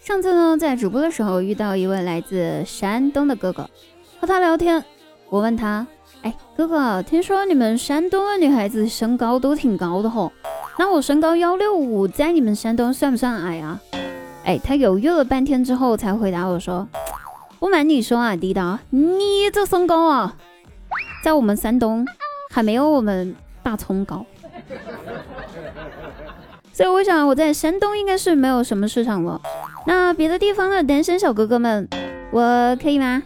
上次呢，在直播的时候遇到一位来自山东的哥哥，和他聊天，我问他：“哎，哥哥，听说你们山东的女孩子身高都挺高的吼，那我身高幺六五，在你们山东算不算矮啊？”哎，他犹豫了半天之后才回答我说：“不瞒你说啊，滴答，你这身高啊，在我们山东还没有我们大葱高。”所以我想我在山东应该是没有什么市场了。那别的地方的单身小哥哥们，我可以吗？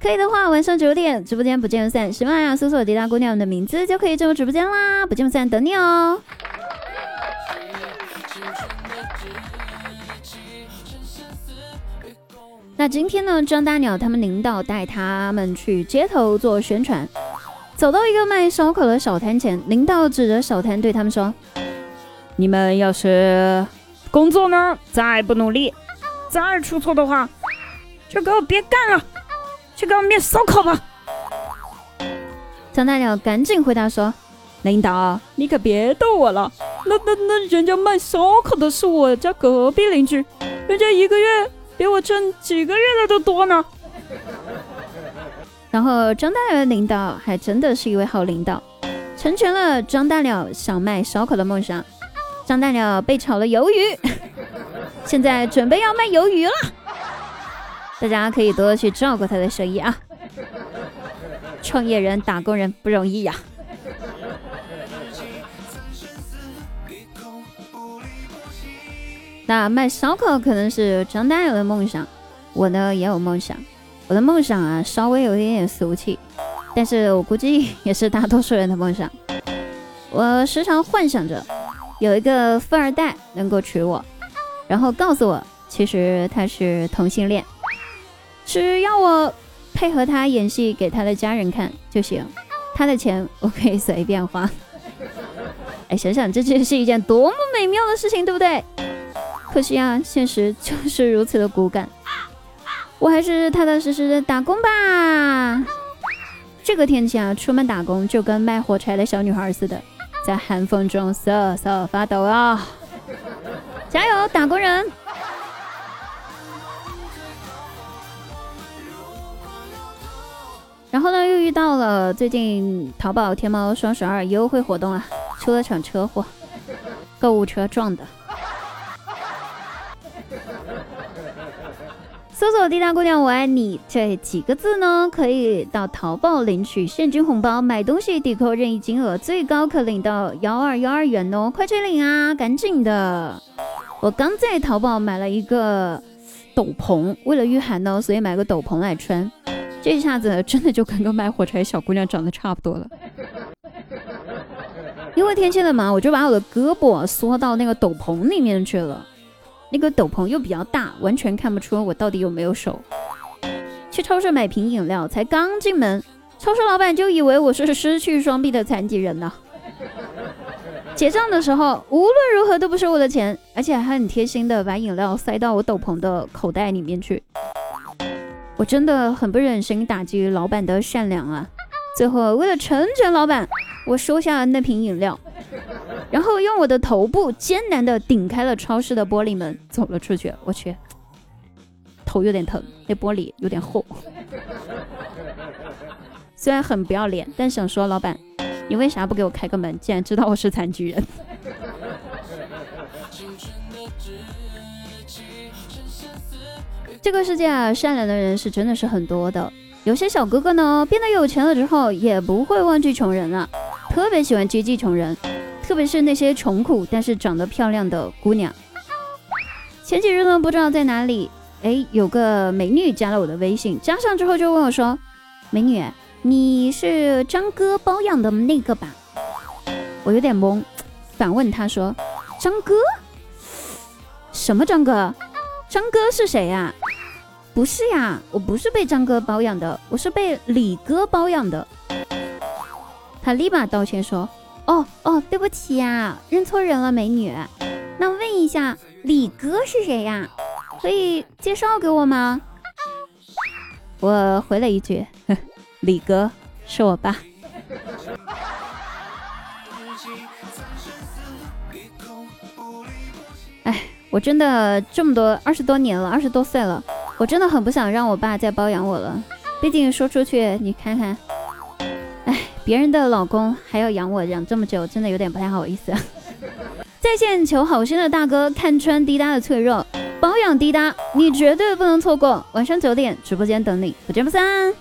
可以的话，晚上九点直播间不见不散。喜马拉雅搜索“迪大姑娘”的名字就可以进入直播间啦，不见不散，等你哦。那今天呢，张大鸟他们领导带他们去街头做宣传，走到一个卖烧烤的小摊前，领导指着小摊对他们说。你们要是工作呢再不努力，再出错的话，就给我别干了，去给我灭烧烤吧！张大鸟赶紧回答说：“领导，你可别逗我了，那那那人家卖烧烤的是我家隔壁邻居，人家一个月比我挣几个月的都多呢。”然后张大鸟的领导还真的是一位好领导，成全了张大鸟想卖烧烤的梦想。张大鸟被炒了鱿鱼，现在准备要卖鱿鱼了。大家可以多多去照顾他的生意啊！创业人、打工人不容易呀。那卖烧烤可能是张大鸟的梦想，我呢也有梦想。我的梦想啊，稍微有一点点俗气，但是我估计也是大多数人的梦想。我时常幻想着。有一个富二代能够娶我，然后告诉我，其实他是同性恋，只要我配合他演戏给他的家人看就行，他的钱我可以随便花。哎，想想这真是一件多么美妙的事情，对不对？可惜啊，现实就是如此的骨感，我还是踏踏实实的打工吧。这个天气啊，出门打工就跟卖火柴的小女孩似的。在寒风中瑟瑟发抖啊！加油，打工人！然后呢，又遇到了最近淘宝天猫双十二优惠活动啊，出了场车祸，购物车撞的。搜索“滴答姑娘我爱你”这几个字呢，可以到淘宝领取现金红包，买东西抵扣任意金额，最高可领到幺二幺二元哦！快去领啊，赶紧的！我刚在淘宝买了一个斗篷，为了御寒呢，所以买个斗篷来穿。这下子真的就跟个卖火柴小姑娘长得差不多了。因为天气冷嘛，我就把我的胳膊缩到那个斗篷里面去了。那个斗篷又比较大，完全看不出我到底有没有手。去超市买瓶饮料，才刚进门，超市老板就以为我是失去双臂的残疾人呢。结账的时候，无论如何都不收我的钱，而且还很贴心的把饮料塞到我斗篷的口袋里面去。我真的很不忍心打击老板的善良啊！最后为了成全老板，我收下了那瓶饮料。然后用我的头部艰难的顶开了超市的玻璃门，走了出去。我去，头有点疼，那玻璃有点厚。虽然很不要脸，但想说老板，你为啥不给我开个门？既然知道我是残疾人。这个世界啊，善良的人是真的是很多的。有些小哥哥呢，变得有钱了之后，也不会忘记穷人了，特别喜欢接济穷人。特别是那些穷苦但是长得漂亮的姑娘。前几日呢，不知道在哪里，哎，有个美女加了我的微信，加上之后就问我说：“美女，你是张哥包养的那个吧？”我有点懵，反问她说：“张哥？什么张哥？张哥是谁呀？”“不是呀，我不是被张哥包养的，我是被李哥包养的。”他立马道歉说。哦哦，对不起呀，认错人了，美女。那问一下，李哥是谁呀？可以介绍给我吗？我回了一句，李哥是我爸。哎，我真的这么多二十多年了，二十多岁了，我真的很不想让我爸再包养我了。毕竟说出去，你看看，别人的老公还要养我养这么久，真的有点不太好意思。在线求好心的大哥看穿滴答的脆弱，保养滴答，你绝对不能错过。晚上九点直播间等你，不见不散。